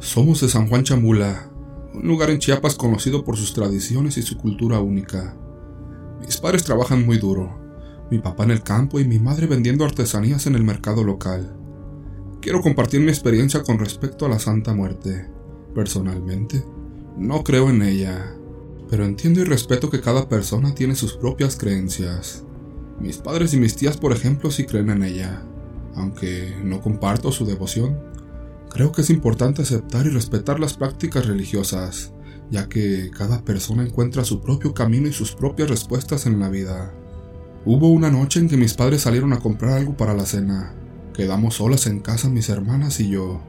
Somos de San Juan Chamula, un lugar en Chiapas conocido por sus tradiciones y su cultura única. Mis padres trabajan muy duro, mi papá en el campo y mi madre vendiendo artesanías en el mercado local. Quiero compartir mi experiencia con respecto a la Santa Muerte. Personalmente, no creo en ella, pero entiendo y respeto que cada persona tiene sus propias creencias. Mis padres y mis tías, por ejemplo, sí creen en ella, aunque no comparto su devoción. Creo que es importante aceptar y respetar las prácticas religiosas, ya que cada persona encuentra su propio camino y sus propias respuestas en la vida. Hubo una noche en que mis padres salieron a comprar algo para la cena. Quedamos solas en casa mis hermanas y yo.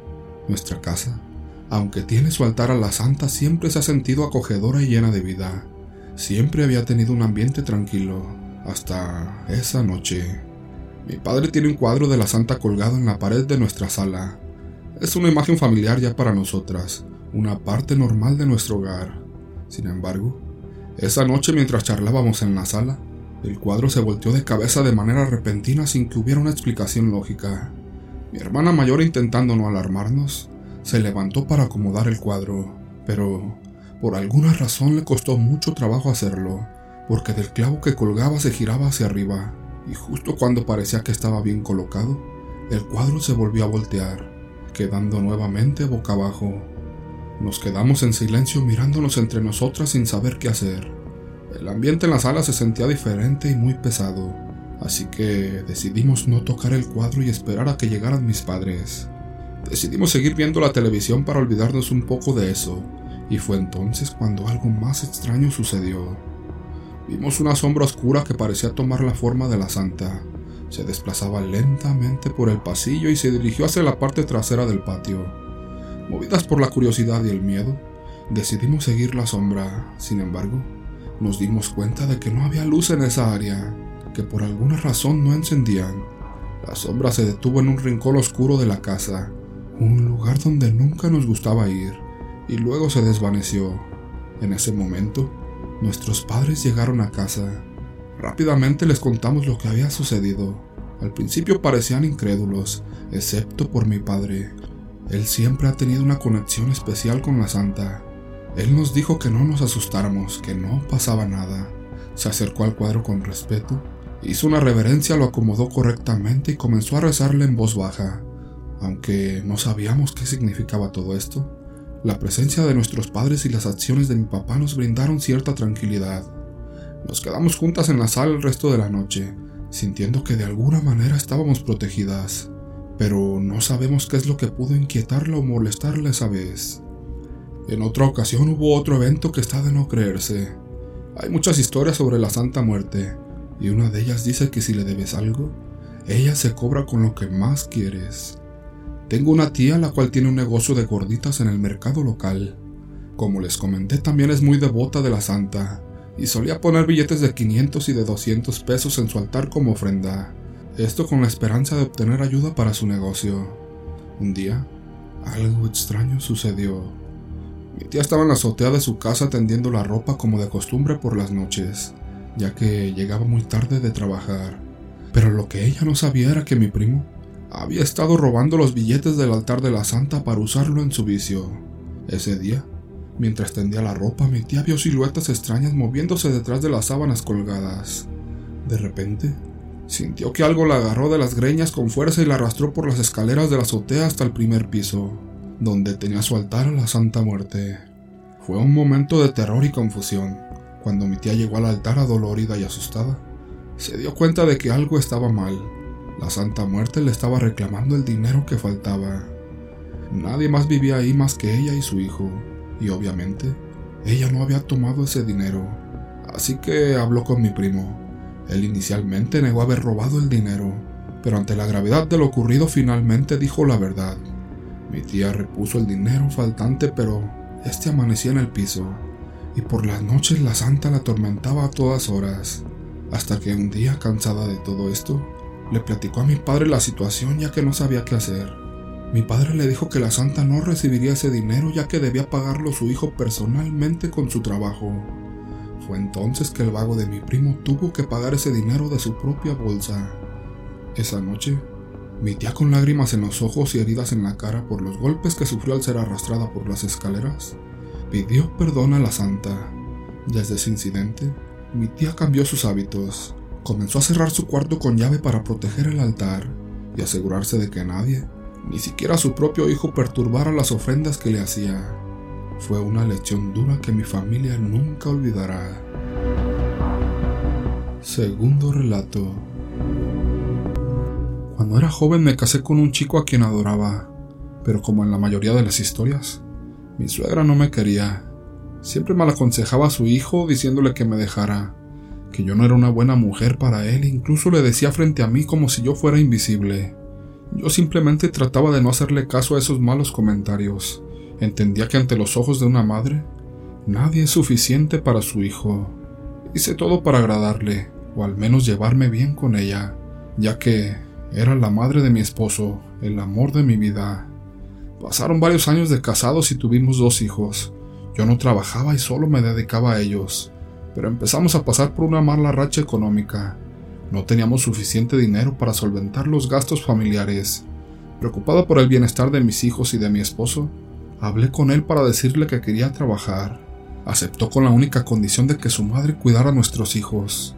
Nuestra casa, aunque tiene su altar a la santa, siempre se ha sentido acogedora y llena de vida. Siempre había tenido un ambiente tranquilo, hasta esa noche. Mi padre tiene un cuadro de la santa colgado en la pared de nuestra sala, es una imagen familiar ya para nosotras, una parte normal de nuestro hogar. Sin embargo, esa noche mientras charlábamos en la sala, el cuadro se volteó de cabeza de manera repentina sin que hubiera una explicación lógica. Mi hermana mayor, intentando no alarmarnos, se levantó para acomodar el cuadro, pero por alguna razón le costó mucho trabajo hacerlo, porque del clavo que colgaba se giraba hacia arriba, y justo cuando parecía que estaba bien colocado, el cuadro se volvió a voltear quedando nuevamente boca abajo. Nos quedamos en silencio mirándonos entre nosotras sin saber qué hacer. El ambiente en la sala se sentía diferente y muy pesado, así que decidimos no tocar el cuadro y esperar a que llegaran mis padres. Decidimos seguir viendo la televisión para olvidarnos un poco de eso, y fue entonces cuando algo más extraño sucedió. Vimos una sombra oscura que parecía tomar la forma de la santa. Se desplazaba lentamente por el pasillo y se dirigió hacia la parte trasera del patio. Movidas por la curiosidad y el miedo, decidimos seguir la sombra. Sin embargo, nos dimos cuenta de que no había luz en esa área, que por alguna razón no encendían. La sombra se detuvo en un rincón oscuro de la casa, un lugar donde nunca nos gustaba ir, y luego se desvaneció. En ese momento, nuestros padres llegaron a casa. Rápidamente les contamos lo que había sucedido. Al principio parecían incrédulos, excepto por mi padre. Él siempre ha tenido una conexión especial con la santa. Él nos dijo que no nos asustáramos, que no pasaba nada. Se acercó al cuadro con respeto, hizo una reverencia, lo acomodó correctamente y comenzó a rezarle en voz baja. Aunque no sabíamos qué significaba todo esto, la presencia de nuestros padres y las acciones de mi papá nos brindaron cierta tranquilidad. Nos quedamos juntas en la sala el resto de la noche, sintiendo que de alguna manera estábamos protegidas, pero no sabemos qué es lo que pudo inquietarla o molestarla esa vez. En otra ocasión hubo otro evento que está de no creerse. Hay muchas historias sobre la Santa Muerte, y una de ellas dice que si le debes algo, ella se cobra con lo que más quieres. Tengo una tía la cual tiene un negocio de gorditas en el mercado local. Como les comenté, también es muy devota de la santa, y solía poner billetes de 500 y de 200 pesos en su altar como ofrenda, esto con la esperanza de obtener ayuda para su negocio. Un día, algo extraño sucedió. Mi tía estaba en la azotea de su casa tendiendo la ropa como de costumbre por las noches, ya que llegaba muy tarde de trabajar. Pero lo que ella no sabía era que mi primo había estado robando los billetes del altar de la santa para usarlo en su vicio. Ese día, Mientras tendía la ropa, mi tía vio siluetas extrañas moviéndose detrás de las sábanas colgadas. De repente, sintió que algo la agarró de las greñas con fuerza y la arrastró por las escaleras de la azotea hasta el primer piso, donde tenía su altar a la Santa Muerte. Fue un momento de terror y confusión. Cuando mi tía llegó al altar adolorida y asustada, se dio cuenta de que algo estaba mal. La Santa Muerte le estaba reclamando el dinero que faltaba. Nadie más vivía ahí más que ella y su hijo y obviamente ella no había tomado ese dinero, así que habló con mi primo. Él inicialmente negó haber robado el dinero, pero ante la gravedad de lo ocurrido finalmente dijo la verdad. Mi tía repuso el dinero faltante, pero este amanecía en el piso, y por las noches la santa la atormentaba a todas horas, hasta que un día, cansada de todo esto, le platicó a mi padre la situación ya que no sabía qué hacer. Mi padre le dijo que la santa no recibiría ese dinero ya que debía pagarlo su hijo personalmente con su trabajo. Fue entonces que el vago de mi primo tuvo que pagar ese dinero de su propia bolsa. Esa noche, Mi tía con lágrimas en los ojos y heridas en la cara por los golpes que sufrió al ser arrastrada por las escaleras, pidió perdón a la santa. Desde ese incidente, mi tía cambió sus hábitos. Comenzó a cerrar su cuarto con llave para proteger el altar y asegurarse de que nadie, ni siquiera su propio hijo, perturbara las ofrendas que le hacía. Fue una lección dura que mi familia nunca olvidará. Segundo relato. Cuando era joven me casé con un chico a quien adoraba, pero como en la mayoría de las historias, mi suegra no me quería. Siempre me aconsejaba a su hijo diciéndole que me dejara, que yo no era una buena mujer para él, incluso le decía frente a mí como si yo fuera invisible. Yo simplemente trataba de no hacerle caso a esos malos comentarios. Entendía que ante los ojos de una madre, nadie es suficiente para su hijo. Hice todo para agradarle, o al menos llevarme bien con ella, ya que era la madre de mi esposo, el amor de mi vida. Pasaron varios años de casados y tuvimos dos hijos. Yo no trabajaba y solo me dedicaba a ellos, pero empezamos a pasar por una mala racha económica. No teníamos suficiente dinero para solventar los gastos familiares. Preocupado por el bienestar de mis hijos y de mi esposo, hablé con él para decirle que quería trabajar. Aceptó con la única condición de que su madre cuidara a nuestros hijos.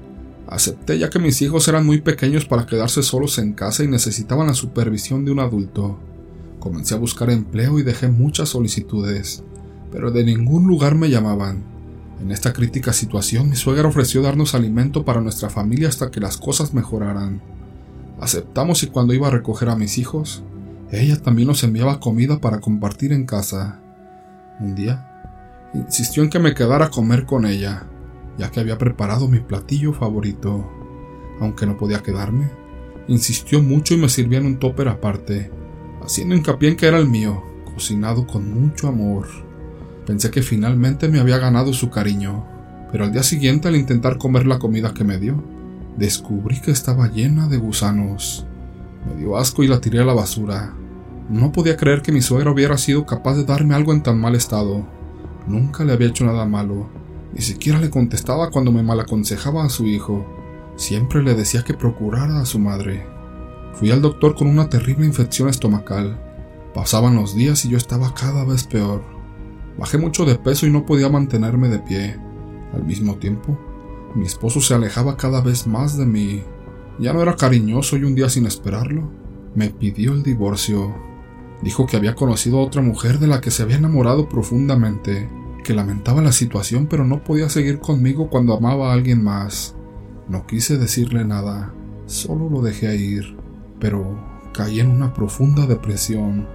Acepté ya que mis hijos eran muy pequeños para quedarse solos en casa y necesitaban la supervisión de un adulto. Comencé a buscar empleo y dejé muchas solicitudes, pero de ningún lugar me llamaban. En esta crítica situación mi suegra ofreció darnos alimento para nuestra familia hasta que las cosas mejoraran. Aceptamos y cuando iba a recoger a mis hijos, ella también nos enviaba comida para compartir en casa. Un día, insistió en que me quedara a comer con ella, ya que había preparado mi platillo favorito. Aunque no podía quedarme, insistió mucho y me sirvió en un topper aparte, haciendo hincapié en que era el mío, cocinado con mucho amor. Pensé que finalmente me había ganado su cariño, pero al día siguiente al intentar comer la comida que me dio, descubrí que estaba llena de gusanos. Me dio asco y la tiré a la basura. No podía creer que mi suegra hubiera sido capaz de darme algo en tan mal estado. Nunca le había hecho nada malo, ni siquiera le contestaba cuando me malaconsejaba a su hijo. Siempre le decía que procurara a su madre. Fui al doctor con una terrible infección estomacal. Pasaban los días y yo estaba cada vez peor. Bajé mucho de peso y no podía mantenerme de pie. Al mismo tiempo, mi esposo se alejaba cada vez más de mí. Ya no era cariñoso y un día sin esperarlo, me pidió el divorcio. Dijo que había conocido a otra mujer de la que se había enamorado profundamente que lamentaba la situación pero no podía seguir conmigo cuando amaba a alguien más. No quise decirle nada, solo lo dejé ir, pero caí en una profunda depresión.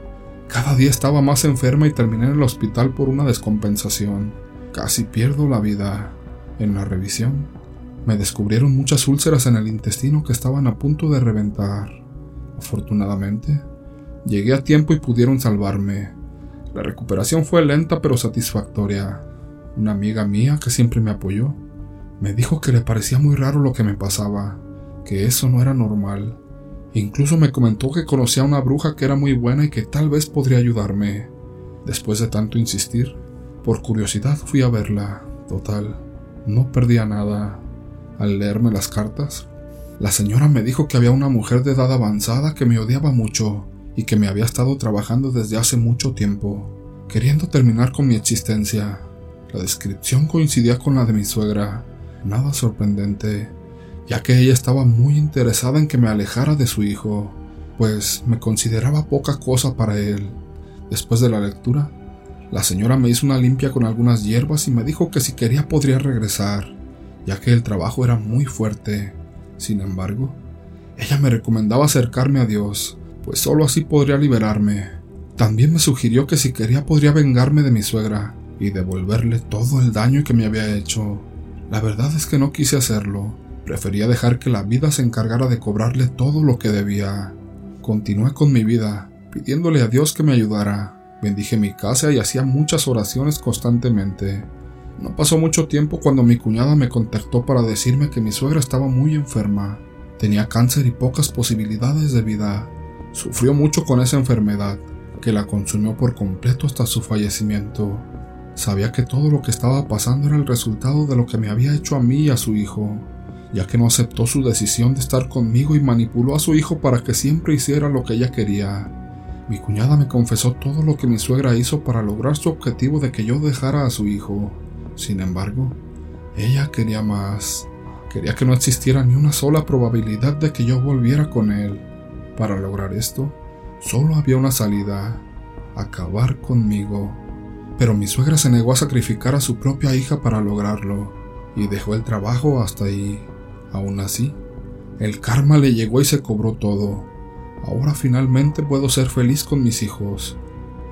Cada día estaba más enferma y terminé en el hospital por una descompensación. Casi pierdo la vida. En la revisión, me descubrieron muchas úlceras en el intestino que estaban a punto de reventar. Afortunadamente, llegué a tiempo y pudieron salvarme. La recuperación fue lenta pero satisfactoria. Una amiga mía que siempre me apoyó me dijo que le parecía muy raro lo que me pasaba, que eso no era normal. Incluso me comentó que conocía a una bruja que era muy buena y que tal vez podría ayudarme. Después de tanto insistir, por curiosidad fui a verla. Total, no perdía nada. Al leerme las cartas, la señora me dijo que había una mujer de edad avanzada que me odiaba mucho y que me había estado trabajando desde hace mucho tiempo, queriendo terminar con mi existencia. La descripción coincidía con la de mi suegra, nada sorprendente, ya que ella estaba muy interesada en que me alejara de su hijo, pues me consideraba poca cosa para él. Después de la lectura, la señora me hizo una limpia con algunas hierbas y me dijo que si quería podría regresar, ya que el trabajo era muy fuerte. Sin embargo, ella me recomendaba acercarme a Dios, pues solo así podría liberarme. También me sugirió que si quería podría vengarme de mi suegra y devolverle todo el daño que me había hecho. La verdad es que no quise hacerlo, prefería dejar que la vida se encargara de cobrarle todo lo que debía. Continué con mi vida, pidiéndole a Dios que me ayudara. Bendije mi casa y hacía muchas oraciones constantemente. No pasó mucho tiempo cuando mi cuñada me contactó para decirme que mi suegra estaba muy enferma. Tenía cáncer y pocas posibilidades de vida. Sufrió mucho con esa enfermedad, que la consumió por completo hasta su fallecimiento. Sabía que todo lo que estaba pasando era el resultado de lo que me había hecho a mí y a su hijo. Ya que no aceptó su decisión de estar conmigo y manipuló a su hijo para que siempre hiciera lo que ella quería. Mi cuñada me confesó todo lo que mi suegra hizo para lograr su objetivo de que yo dejara a su hijo. Sin embargo, ella quería más. Quería que no existiera ni una sola probabilidad de que yo volviera con él. Para lograr esto, solo había una salida, acabar conmigo. Pero mi suegra se negó a sacrificar a su propia hija para lograrlo, y dejó el trabajo hasta ahí. Aún así, el karma le llegó y se cobró todo. Ahora finalmente puedo ser feliz con mis hijos.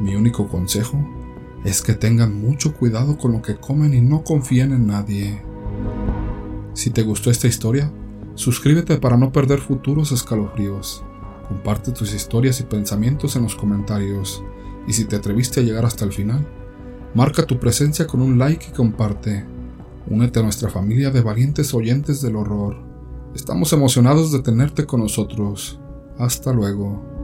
Mi único consejo es que tengan mucho cuidado con lo que comen y no confíen en nadie. Si te gustó esta historia, suscríbete para no perder futuros escalofríos. Comparte tus historias y pensamientos en los comentarios. Y si te atreviste a llegar hasta el final, marca tu presencia con un like y comparte. Únete a nuestra familia de valientes oyentes del horror. Estamos emocionados de tenerte con nosotros. Hasta luego.